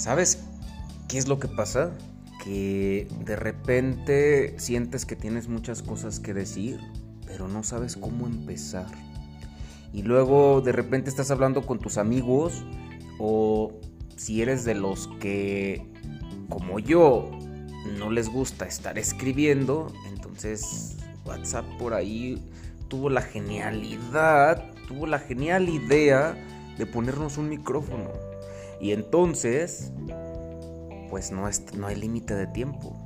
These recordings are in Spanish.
¿Sabes qué es lo que pasa? Que de repente sientes que tienes muchas cosas que decir, pero no sabes cómo empezar. Y luego de repente estás hablando con tus amigos o si eres de los que, como yo, no les gusta estar escribiendo, entonces WhatsApp por ahí tuvo la genialidad, tuvo la genial idea de ponernos un micrófono. Y entonces, pues no, es, no hay límite de tiempo.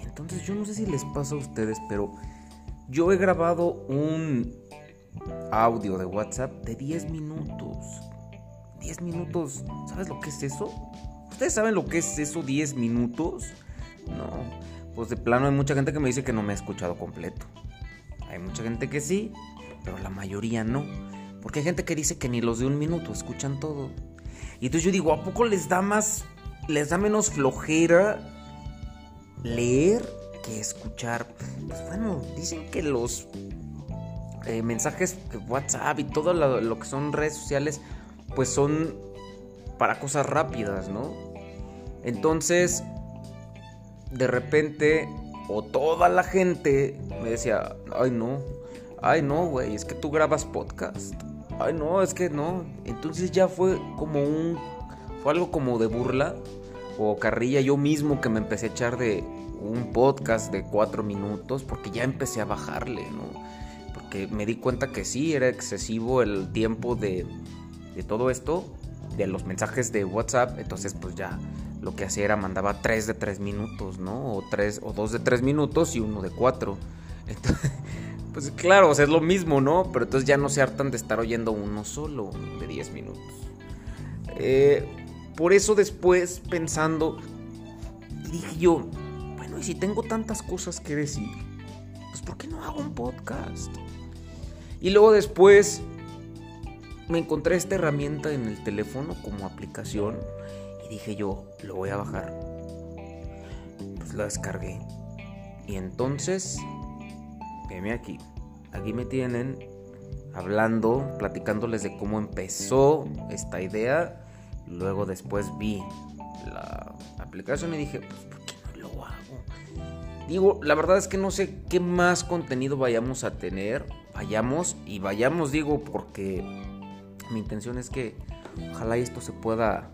Entonces yo no sé si les pasa a ustedes, pero yo he grabado un audio de WhatsApp de 10 minutos. 10 minutos, ¿sabes lo que es eso? ¿Ustedes saben lo que es eso 10 minutos? No, pues de plano hay mucha gente que me dice que no me ha escuchado completo. Hay mucha gente que sí, pero la mayoría no. Porque hay gente que dice que ni los de un minuto escuchan todo. Y entonces yo digo, ¿a poco les da más, les da menos flojera leer que escuchar? Pues bueno, dicen que los eh, mensajes WhatsApp y todo lo, lo, que son redes sociales, pues son para cosas rápidas, ¿no? Entonces, de repente, o toda la gente me decía, ay no, ay no, güey, es que tú grabas podcast ay no, es que no. Entonces ya fue como un, fue algo como de burla o carrilla yo mismo que me empecé a echar de un podcast de cuatro minutos porque ya empecé a bajarle, ¿no? Porque me di cuenta que sí, era excesivo el tiempo de, de todo esto, de los mensajes de WhatsApp, entonces pues ya lo que hacía era mandaba tres de tres minutos, ¿no? O tres, o dos de tres minutos y uno de cuatro. Entonces, pues claro, es lo mismo, ¿no? Pero entonces ya no se hartan de estar oyendo uno solo de 10 minutos. Eh, por eso después, pensando, dije yo, bueno, y si tengo tantas cosas que decir, pues ¿por qué no hago un podcast? Y luego después me encontré esta herramienta en el teléfono como aplicación y dije yo, lo voy a bajar. Pues la descargué. Y entonces Veme aquí. Aquí me tienen hablando, platicándoles de cómo empezó esta idea. Luego después vi la aplicación y dije, pues ¿por qué no lo hago? Digo, la verdad es que no sé qué más contenido vayamos a tener. Vayamos y vayamos, digo, porque mi intención es que ojalá esto se pueda,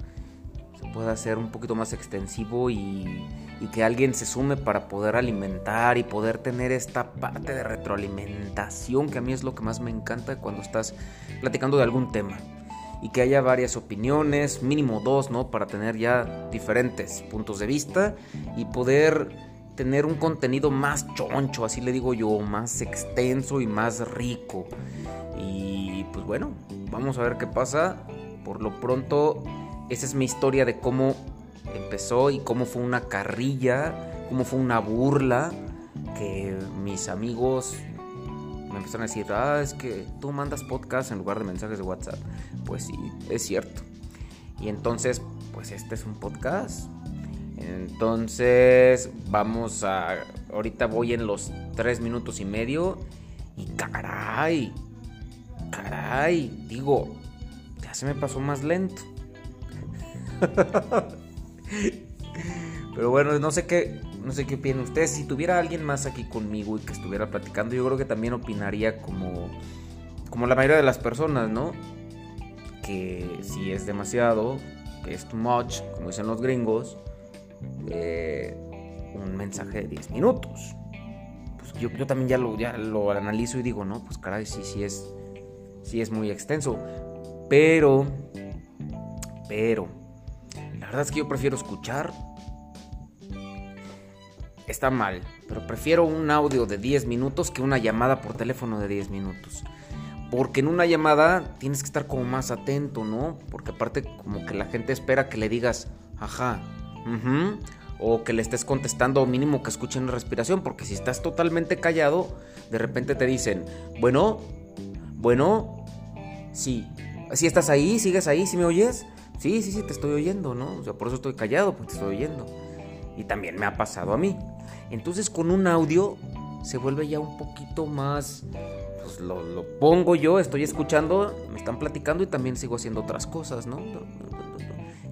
se pueda hacer un poquito más extensivo y y que alguien se sume para poder alimentar y poder tener esta parte de retroalimentación que a mí es lo que más me encanta cuando estás platicando de algún tema y que haya varias opiniones, mínimo dos, ¿no? Para tener ya diferentes puntos de vista y poder tener un contenido más choncho, así le digo yo, más extenso y más rico. Y pues bueno, vamos a ver qué pasa. Por lo pronto, esa es mi historia de cómo empezó y cómo fue una carrilla, cómo fue una burla, que mis amigos me empezaron a decir, ah, es que tú mandas podcast en lugar de mensajes de WhatsApp. Pues sí, es cierto. Y entonces, pues este es un podcast. Entonces, vamos a... Ahorita voy en los tres minutos y medio. Y caray, caray, digo, ya se me pasó más lento. Pero bueno, no sé qué, no sé qué opinan ustedes. Si tuviera alguien más aquí conmigo y que estuviera platicando, yo creo que también opinaría como, como la mayoría de las personas, ¿no? Que si es demasiado, que es too much, como dicen los gringos, eh, un mensaje de 10 minutos. Pues yo, también ya lo, ya lo analizo y digo, no, pues caray, sí, sí es, sí es muy extenso. Pero, pero, la verdad es que yo prefiero escuchar. Está mal, pero prefiero un audio de 10 minutos que una llamada por teléfono de 10 minutos. Porque en una llamada tienes que estar como más atento, ¿no? Porque aparte como que la gente espera que le digas, ajá, o que le estés contestando o mínimo que escuchen la respiración, porque si estás totalmente callado, de repente te dicen, bueno, bueno, sí, si estás ahí, sigues ahí, si me oyes, Sí, sí, sí, te estoy oyendo, ¿no? O sea, por eso estoy callado, porque te estoy oyendo. Y también me ha pasado a mí. Entonces con un audio se vuelve ya un poquito más... Pues lo, pongo yo, estoy escuchando, me están platicando y también sigo haciendo otras cosas, ¿no?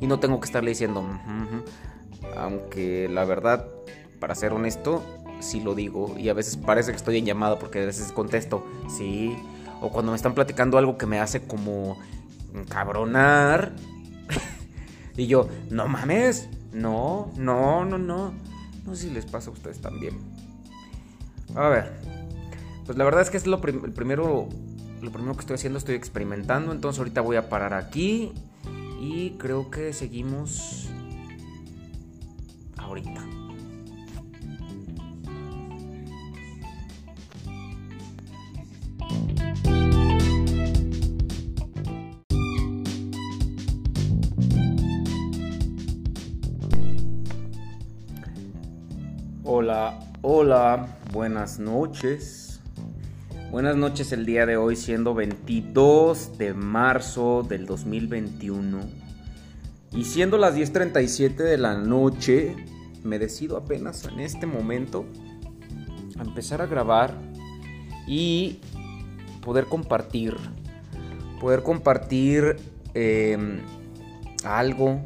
Y no tengo que estarle diciendo, aunque la verdad, para ser honesto, sí lo digo. Y a veces parece que estoy en llamada porque a veces contesto, sí. O cuando me están platicando algo que me hace como cabronar. Y yo, no mames, no, no, no, no. No sé si les pasa a ustedes también. A ver, pues la verdad es que es lo primero, lo primero que estoy haciendo, estoy experimentando. Entonces ahorita voy a parar aquí y creo que seguimos ahorita. Hola, hola, buenas noches. Buenas noches el día de hoy siendo 22 de marzo del 2021. Y siendo las 10.37 de la noche, me decido apenas en este momento a empezar a grabar y poder compartir. Poder compartir em, algo.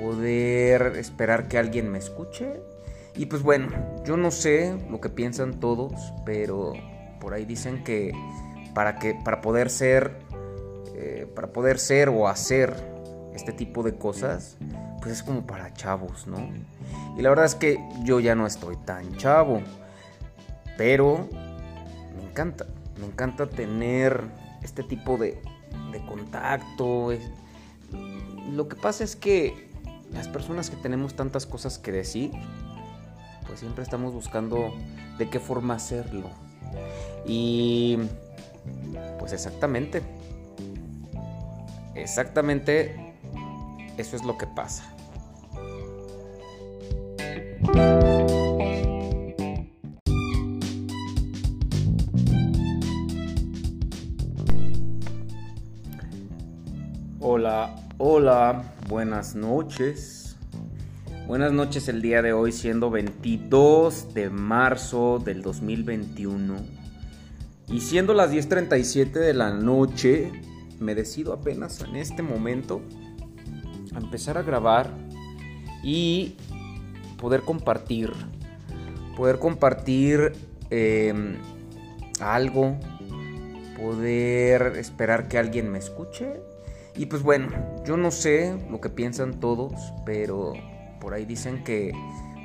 Poder esperar que alguien me escuche y pues bueno, yo no sé lo que piensan todos, pero por ahí dicen que para que para poder ser eh, para poder ser o hacer este tipo de cosas, pues es como para chavos, ¿no? Y la verdad es que yo ya no estoy tan chavo, pero me encanta, me encanta tener este tipo de, de contacto. Lo que pasa es que las personas que tenemos tantas cosas que decir, pues siempre estamos buscando de qué forma hacerlo. Y pues exactamente, exactamente eso es lo que pasa. Hola, hola, buenas noches. Buenas noches el día de hoy siendo 22 de marzo del 2021 y siendo las 10.37 de la noche me decido apenas en este momento a empezar a grabar y poder compartir, poder compartir em, algo, poder esperar que alguien me escuche. Y pues bueno, yo no sé lo que piensan todos, pero por ahí dicen que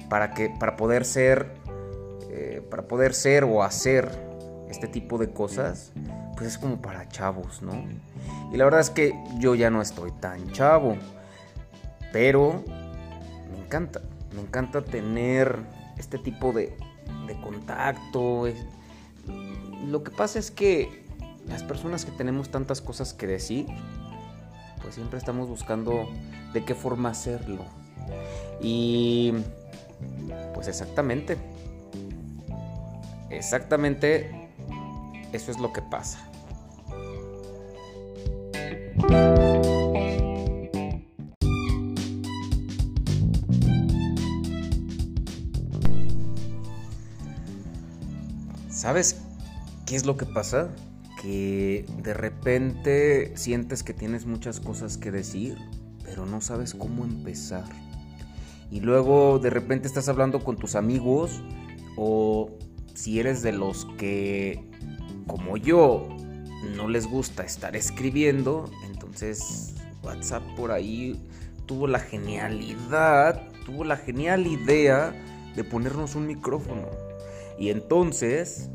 para que para poder ser eh, para poder ser o hacer este tipo de cosas pues es como para chavos no y la verdad es que yo ya no estoy tan chavo pero me encanta me encanta tener este tipo de, de contacto. Lo que pasa es que las personas que tenemos tantas cosas que decir pues siempre estamos buscando de qué forma hacerlo y pues exactamente, exactamente eso es lo que pasa. ¿Sabes qué es lo que pasa? Que de repente sientes que tienes muchas cosas que decir, pero no sabes cómo empezar y luego de repente estás hablando con tus amigos o si eres de los que, como yo, no les gusta estar escribiendo, entonces WhatsApp por ahí tuvo la genialidad, tuvo la genial idea de ponernos un micrófono. Y entonces,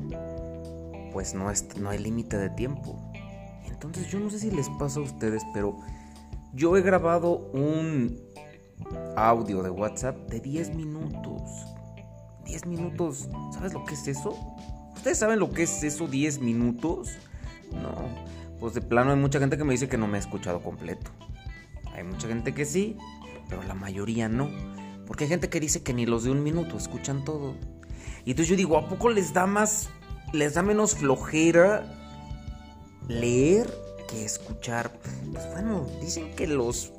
pues no, es, no hay límite de tiempo. Entonces yo no sé si les pasa a ustedes, pero yo he grabado un audio de WhatsApp de 10 minutos. 10 minutos, ¿sabes lo que es eso? ¿Ustedes saben lo que es eso 10 minutos? No, pues de plano hay mucha gente que me dice que no me ha escuchado completo. Hay mucha gente que sí, pero la mayoría no. Porque hay gente que dice que ni los de un minuto escuchan todo. Y entonces yo digo, ¿a poco les da más, les da menos flojera leer que escuchar? Pues bueno, dicen que los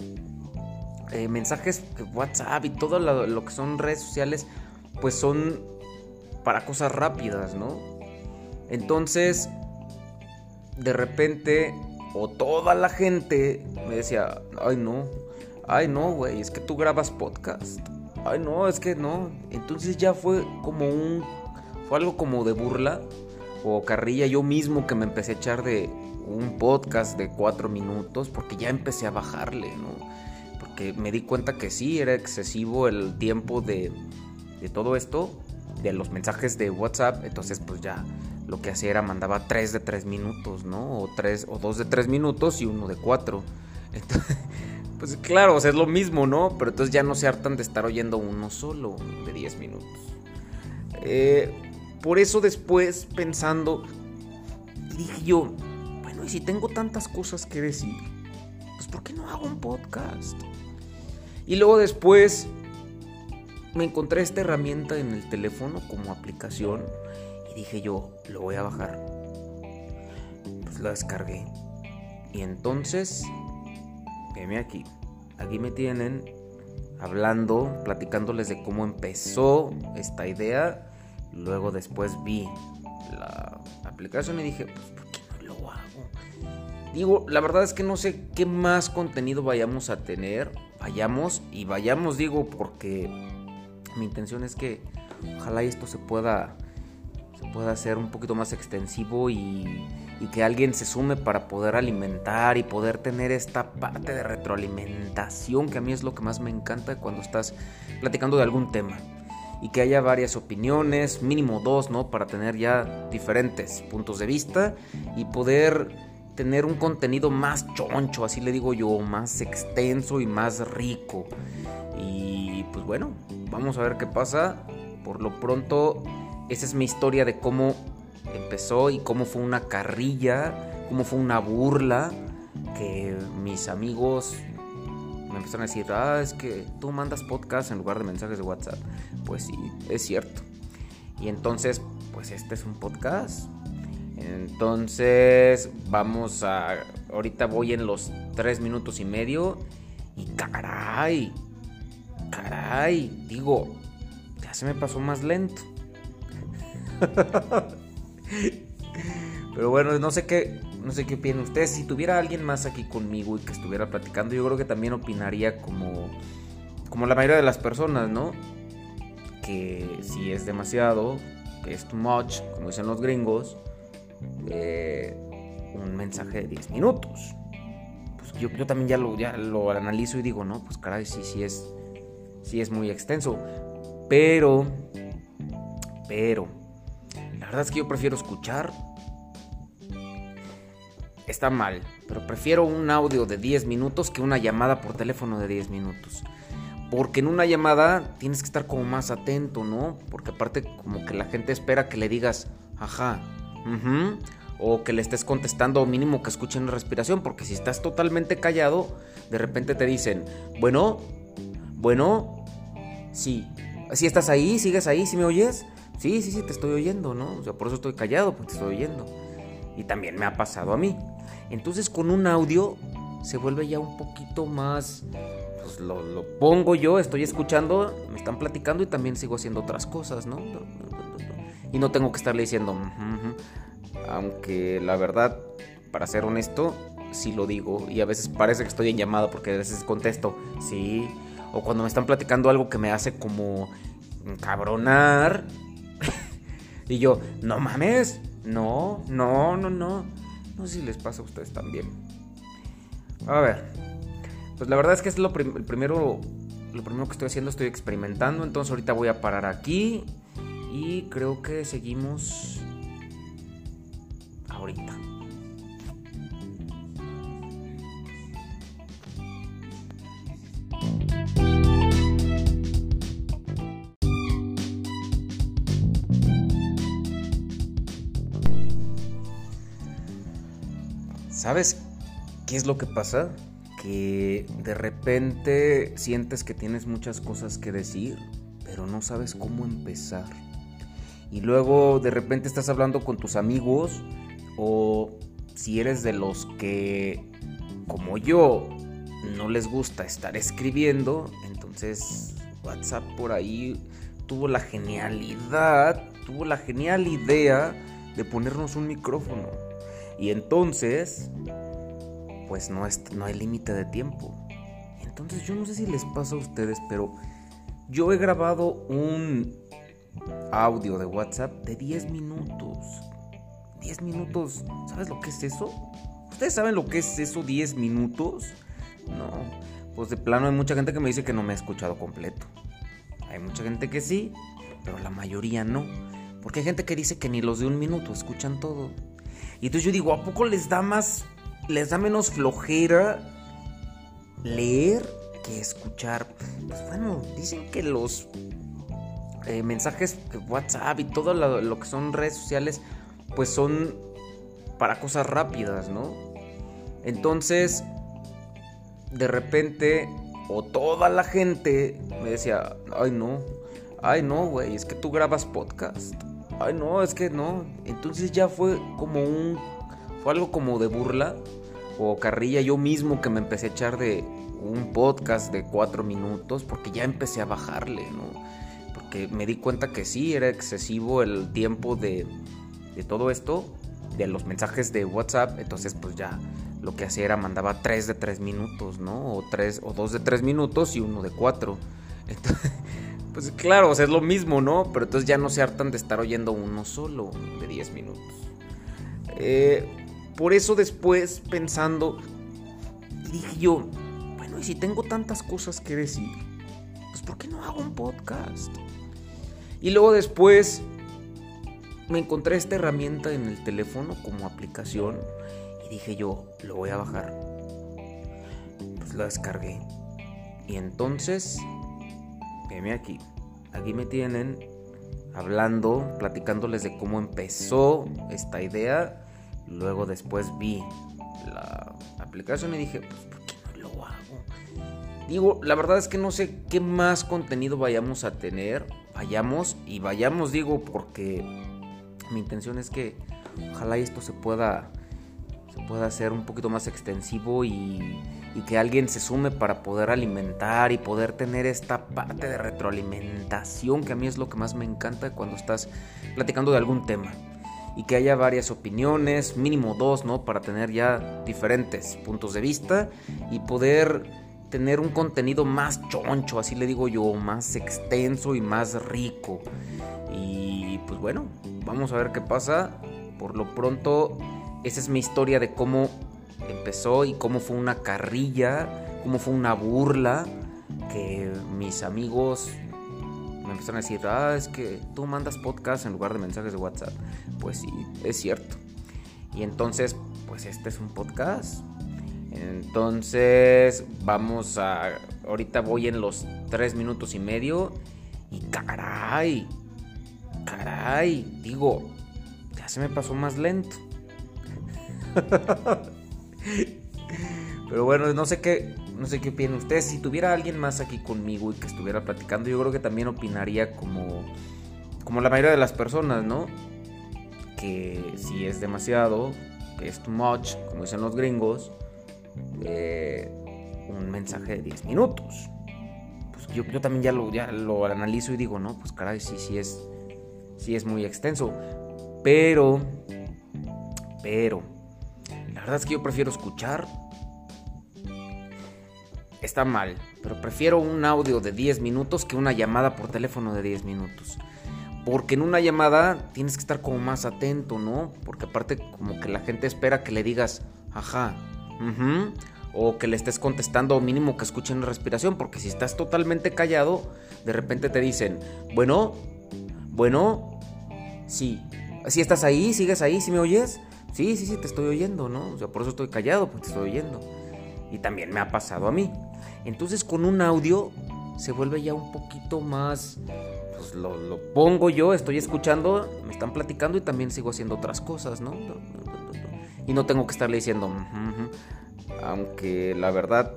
eh, mensajes WhatsApp y todo lo, que son redes sociales, pues son para cosas rápidas, ¿no? Entonces, de repente, o toda la gente me decía, ay no, Ay, no, güey, es que tú grabas podcast. Ay, no, es que no. Entonces ya fue como un... Fue algo como de burla o carrilla yo mismo que me empecé a echar de un podcast de cuatro minutos porque ya empecé a bajarle, ¿no? Porque me di cuenta que sí, era excesivo el tiempo de, de todo esto, de los mensajes de WhatsApp, entonces pues ya lo que hacía era mandaba tres de tres minutos, ¿no? O tres, o dos de tres minutos y uno de cuatro. Entonces, pues claro, es lo mismo, ¿no? Pero entonces ya no se hartan de estar oyendo uno solo de diez minutos. Eh, por eso después, pensando, dije yo, bueno, y si tengo tantas cosas que decir, pues ¿por qué no hago un podcast? Y luego después me encontré esta herramienta en el teléfono como aplicación y dije yo, lo voy a bajar. Pues la descargué. Y entonces, veme aquí. Aquí me tienen hablando, platicándoles de cómo empezó esta idea Luego después vi la aplicación y dije, pues ¿por qué no lo hago? Digo, la verdad es que no sé qué más contenido vayamos a tener. Vayamos y vayamos, digo, porque mi intención es que ojalá esto se pueda, se pueda hacer un poquito más extensivo y, y que alguien se sume para poder alimentar y poder tener esta parte de retroalimentación que a mí es lo que más me encanta cuando estás platicando de algún tema y que haya varias opiniones, mínimo dos, ¿no? Para tener ya diferentes puntos de vista y poder tener un contenido más choncho, así le digo yo, más extenso y más rico. Y pues bueno, vamos a ver qué pasa. Por lo pronto, esa es mi historia de cómo empezó y cómo fue una carrilla, cómo fue una burla que mis amigos me empezaron a decir, ah, es que tú mandas podcast en lugar de mensajes de WhatsApp. Pues sí, es cierto. Y entonces, pues este es un podcast. Entonces, vamos a... Ahorita voy en los tres minutos y medio. Y caray, caray, digo, ya se me pasó más lento. Pero bueno, no sé qué, no sé qué opinan ustedes. Si tuviera alguien más aquí conmigo y que estuviera platicando, yo creo que también opinaría como, como la mayoría de las personas, ¿no? Que si es demasiado, que es too much, como dicen los gringos, eh, un mensaje de 10 minutos. Pues yo, yo también ya lo, ya lo analizo y digo, no, pues caray, sí, sí es, sí es muy extenso. Pero, pero, la verdad es que yo prefiero escuchar está mal, pero prefiero un audio de 10 minutos que una llamada por teléfono de 10 minutos. Porque en una llamada tienes que estar como más atento, ¿no? Porque aparte como que la gente espera que le digas, ajá, o que le estés contestando o mínimo que escuchen la respiración, porque si estás totalmente callado, de repente te dicen, bueno, bueno, sí, si estás ahí, sigues ahí, si me oyes, sí, sí, sí, te estoy oyendo, ¿no? O sea, por eso estoy callado, porque te estoy oyendo. Y también me ha pasado a mí. Entonces con un audio se vuelve ya un poquito más... Pues lo, pongo yo, estoy escuchando, me están platicando y también sigo haciendo otras cosas, ¿no? Y no tengo que estarle diciendo... Aunque la verdad, para ser honesto, sí lo digo. Y a veces parece que estoy en llamada porque a veces contesto, sí. O cuando me están platicando algo que me hace como cabronar. y yo, no mames, no, no, no, no. No sé si les pasa a ustedes también. A ver. Pues la verdad es que es lo el primero. Lo primero que estoy haciendo, estoy experimentando. Entonces ahorita voy a parar aquí. Y creo que seguimos ahorita. ¿Sabes qué es lo que pasa? Que de repente sientes que tienes muchas cosas que decir, pero no sabes cómo empezar. Y luego de repente estás hablando con tus amigos o si eres de los que, como yo, no les gusta estar escribiendo, entonces WhatsApp por ahí tuvo la genialidad, tuvo la genial idea de ponernos un micrófono. Y entonces, pues no, es, no hay límite de tiempo. Entonces yo no sé si les pasa a ustedes, pero yo he grabado un audio de WhatsApp de 10 minutos. 10 minutos. ¿Sabes lo que es eso? ¿Ustedes saben lo que es eso 10 minutos? No. Pues de plano hay mucha gente que me dice que no me ha escuchado completo. Hay mucha gente que sí, pero la mayoría no. Porque hay gente que dice que ni los de un minuto escuchan todo. Y entonces yo digo, ¿a poco les da más, les da menos flojera leer que escuchar? Pues bueno, dicen que los eh, mensajes WhatsApp y todo lo, que son redes sociales, pues son para cosas rápidas, ¿no? Entonces, de repente, o toda la gente me decía, ay no, ay no, güey, es que tú grabas podcast. Ay no, es que no. Entonces ya fue como un, fue algo como de burla o carrilla yo mismo que me empecé a echar de un podcast de cuatro minutos porque ya empecé a bajarle, ¿no? Que me di cuenta que sí, era excesivo el tiempo de, de todo esto, de los mensajes de WhatsApp, entonces pues ya lo que hacía era mandaba tres de tres minutos, ¿no? O tres, o dos de tres minutos y uno de cuatro. Entonces, pues claro, es lo mismo, ¿no? Pero entonces ya no se hartan de estar oyendo uno solo de diez minutos. Eh, por eso después pensando, dije yo, bueno, y si tengo tantas cosas que decir, pues ¿por qué no hago un podcast? Y luego después me encontré esta herramienta en el teléfono como aplicación y dije yo, lo voy a bajar. Pues la descargué. Y entonces, venme aquí. Aquí me tienen hablando, platicándoles de cómo empezó esta idea. Luego después vi la aplicación y dije, pues ¿por qué no lo hago? Digo, la verdad es que no sé qué más contenido vayamos a tener vayamos y vayamos digo porque mi intención es que ojalá esto se pueda se pueda hacer un poquito más extensivo y, y que alguien se sume para poder alimentar y poder tener esta parte de retroalimentación que a mí es lo que más me encanta cuando estás platicando de algún tema y que haya varias opiniones, mínimo dos, ¿no? Para tener ya diferentes puntos de vista y poder tener un contenido más choncho, así le digo yo, más extenso y más rico. Y pues bueno, vamos a ver qué pasa. Por lo pronto, esa es mi historia de cómo empezó y cómo fue una carrilla, cómo fue una burla, que mis amigos me empezaron a decir, ah, es que tú mandas podcast en lugar de mensajes de WhatsApp. Pues sí, es cierto. Y entonces, pues este es un podcast entonces, vamos a. Ahorita voy en los tres minutos y medio. Y caray. Caray. Digo, ya se me pasó más lento. Pero bueno, no sé qué. No sé qué opinan ustedes. Si tuviera alguien más aquí conmigo y que estuviera platicando, yo creo que también opinaría como. Como la mayoría de las personas, ¿no? Que si es demasiado, que es too much, como dicen los gringos eh, un mensaje de 10 minutos. Pues yo, también ya lo, ya lo analizo y digo, no, pues caray, sí, sí es, sí es muy extenso. Pero, pero, la verdad es que yo prefiero escuchar. Está mal, pero prefiero un audio de 10 minutos que una llamada por teléfono de 10 minutos. Porque en una llamada tienes que estar como más atento, ¿no? Porque aparte como que la gente espera que le digas, ajá, o que le estés contestando o mínimo que escuchen la respiración, porque si estás totalmente callado, de repente te dicen, bueno, bueno, sí, si estás ahí, sigues ahí, si me oyes, sí, sí, sí, te estoy oyendo, ¿no? O sea, por eso estoy callado, porque te estoy oyendo. Y también me ha pasado a mí. Entonces con un audio se vuelve ya un poquito más... Pues lo, pongo yo, estoy escuchando, me están platicando y también sigo haciendo otras cosas, ¿no? Y no tengo que estarle diciendo, aunque la verdad,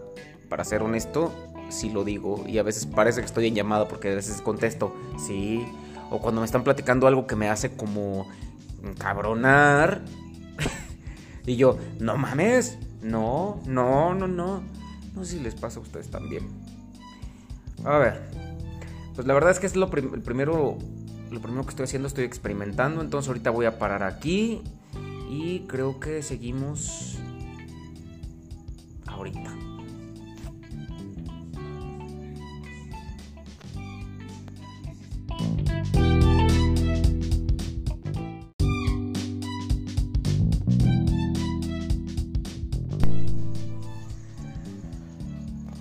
para ser honesto, sí lo digo. Y a veces parece que estoy en llamada porque a veces contesto, sí. O cuando me están platicando algo que me hace como cabronar. y yo, no mames, no, no, no, no. No sé si les pasa a ustedes también. A ver, pues la verdad es que es lo primero, lo primero que estoy haciendo, estoy experimentando. Entonces ahorita voy a parar aquí y creo que seguimos ahorita.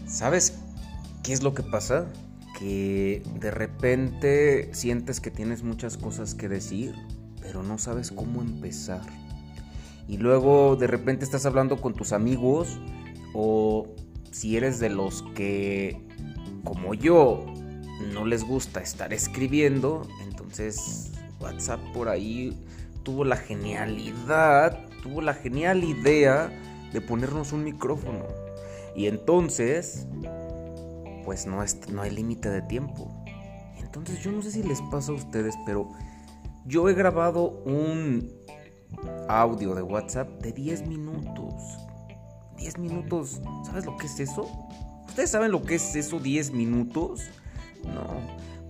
¿Sabes qué es lo que pasa? Que de repente sientes que tienes muchas cosas que decir, pero no sabes cómo empezar. Y luego de repente estás hablando con tus amigos o si eres de los que, como yo, no les gusta estar escribiendo, entonces WhatsApp por ahí tuvo la genialidad, tuvo la genial idea de ponernos un micrófono. Y entonces, pues no, es, no hay límite de tiempo. Entonces yo no sé si les pasa a ustedes, pero yo he grabado un audio de WhatsApp de 10 minutos. 10 minutos, ¿sabes lo que es eso? ¿Ustedes saben lo que es eso 10 minutos? No,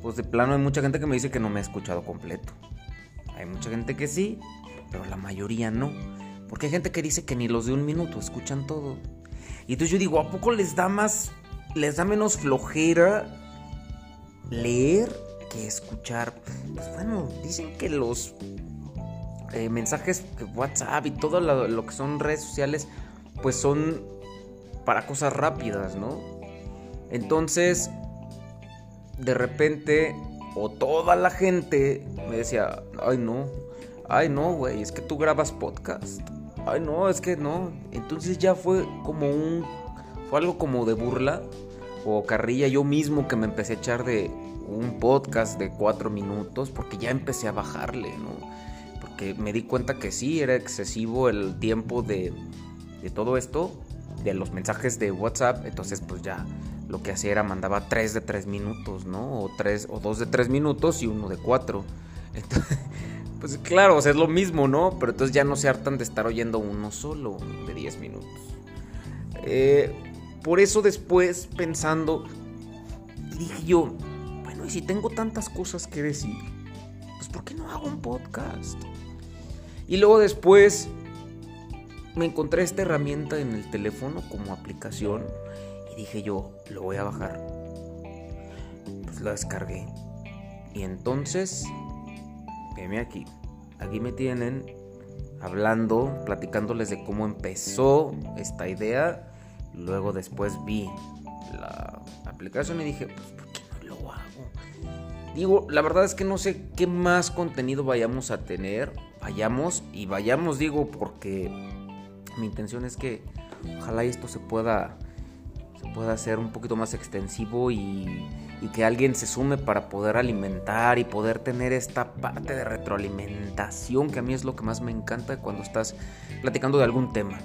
pues de plano hay mucha gente que me dice que no me ha escuchado completo. Hay mucha gente que sí, pero la mayoría no. Porque hay gente que dice que ni los de un minuto escuchan todo. Y entonces yo digo, ¿a poco les da más, les da menos flojera leer que escuchar? Pues bueno, dicen que los eh, mensajes WhatsApp y todo lo, lo que son redes sociales, pues son para cosas rápidas, ¿no? Entonces, de repente, o toda la gente me decía, ay no, ay no, güey, es que tú grabas podcast. Ay no, es que no. Entonces ya fue como un, fue algo como de burla o carrilla yo mismo que me empecé a echar de un podcast de cuatro minutos porque ya empecé a bajarle, ¿no? Me di cuenta que sí, era excesivo el tiempo de, de todo esto, de los mensajes de WhatsApp, entonces pues ya lo que hacía era mandaba tres de tres minutos, ¿no? O tres, o dos de tres minutos y uno de cuatro. Entonces, pues claro, es lo mismo, ¿no? Pero entonces ya no se hartan de estar oyendo uno solo de 10 minutos. Eh, por eso después, pensando, dije yo, bueno, y si tengo tantas cosas que decir, pues ¿por qué no hago un podcast? Y luego después me encontré esta herramienta en el teléfono como aplicación y dije yo, lo voy a bajar. Pues la descargué. Y entonces aquí. Aquí me tienen hablando, platicándoles de cómo empezó esta idea. Luego después vi la aplicación y dije, pues ¿por qué no lo hago? Digo, la verdad es que no sé qué más contenido vayamos a tener. Vayamos y vayamos, digo, porque mi intención es que ojalá esto se pueda, se pueda hacer un poquito más extensivo y y que alguien se sume para poder alimentar y poder tener esta parte de retroalimentación que a mí es lo que más me encanta cuando estás platicando de algún tema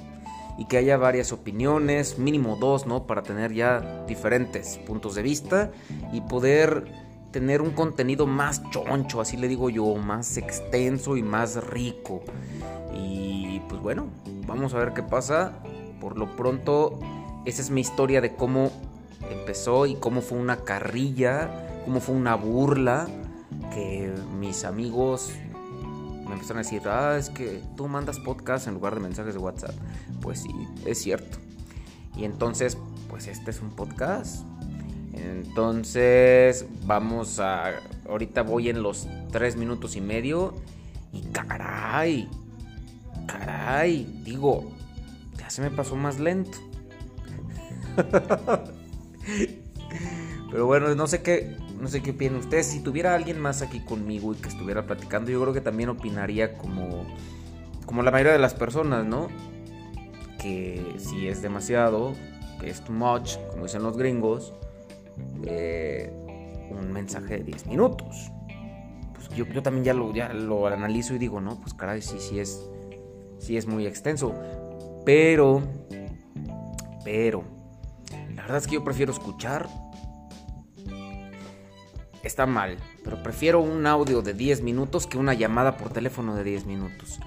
y que haya varias opiniones, mínimo dos, ¿no? Para tener ya diferentes puntos de vista y poder tener un contenido más choncho, así le digo yo, más extenso y más rico. Y pues bueno, vamos a ver qué pasa. Por lo pronto, esa es mi historia de cómo empezó y cómo fue una carrilla, cómo fue una burla, que mis amigos me empezaron a decir, ah, es que tú mandas podcast en lugar de mensajes de WhatsApp. Pues sí, es cierto. Y entonces, pues este es un podcast. Entonces, vamos a... Ahorita voy en los tres minutos y medio. Y caray, caray, digo, ya se me pasó más lento. Pero bueno, no sé qué, no sé qué opinan ustedes. Si tuviera alguien más aquí conmigo y que estuviera platicando, yo creo que también opinaría como, como la mayoría de las personas, ¿no? Que si es demasiado, que es too much, como dicen los gringos, eh, un mensaje de 10 minutos. Pues yo, también ya lo, ya lo analizo y digo, no, pues caray, sí, sí es, sí es muy extenso. Pero, pero, la verdad es que yo prefiero escuchar. Está mal, pero prefiero un audio de 10 minutos que una llamada por teléfono de 10 minutos.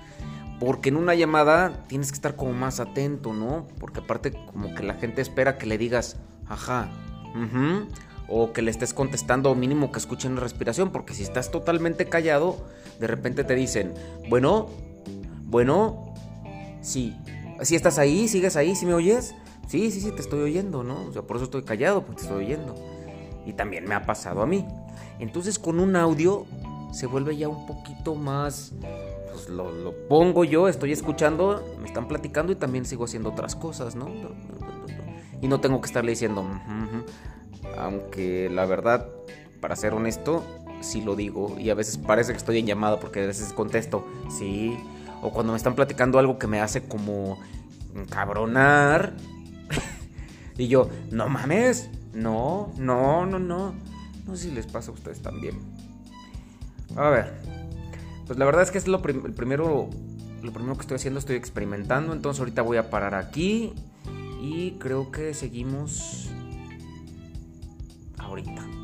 Porque en una llamada tienes que estar como más atento, ¿no? Porque aparte como que la gente espera que le digas, ajá, o que le estés contestando o mínimo que escuchen la respiración, porque si estás totalmente callado, de repente te dicen, bueno, bueno, sí, si estás ahí, sigues ahí, si me oyes, Sí, sí, sí, te estoy oyendo, ¿no? O sea, por eso estoy callado, porque te estoy oyendo. Y también me ha pasado a mí. Entonces con un audio se vuelve ya un poquito más... Pues lo, lo pongo yo, estoy escuchando, me están platicando y también sigo haciendo otras cosas, ¿no? Y no tengo que estarle diciendo, aunque la verdad, para ser honesto, sí lo digo y a veces parece que estoy en llamada porque a veces contesto, sí, o cuando me están platicando algo que me hace como cabronar y yo, no mames, no, no, no, no, no sé si les pasa a ustedes también. A ver, pues la verdad es que es lo el primero, lo primero que estoy haciendo, estoy experimentando, entonces ahorita voy a parar aquí y creo que seguimos ahorita.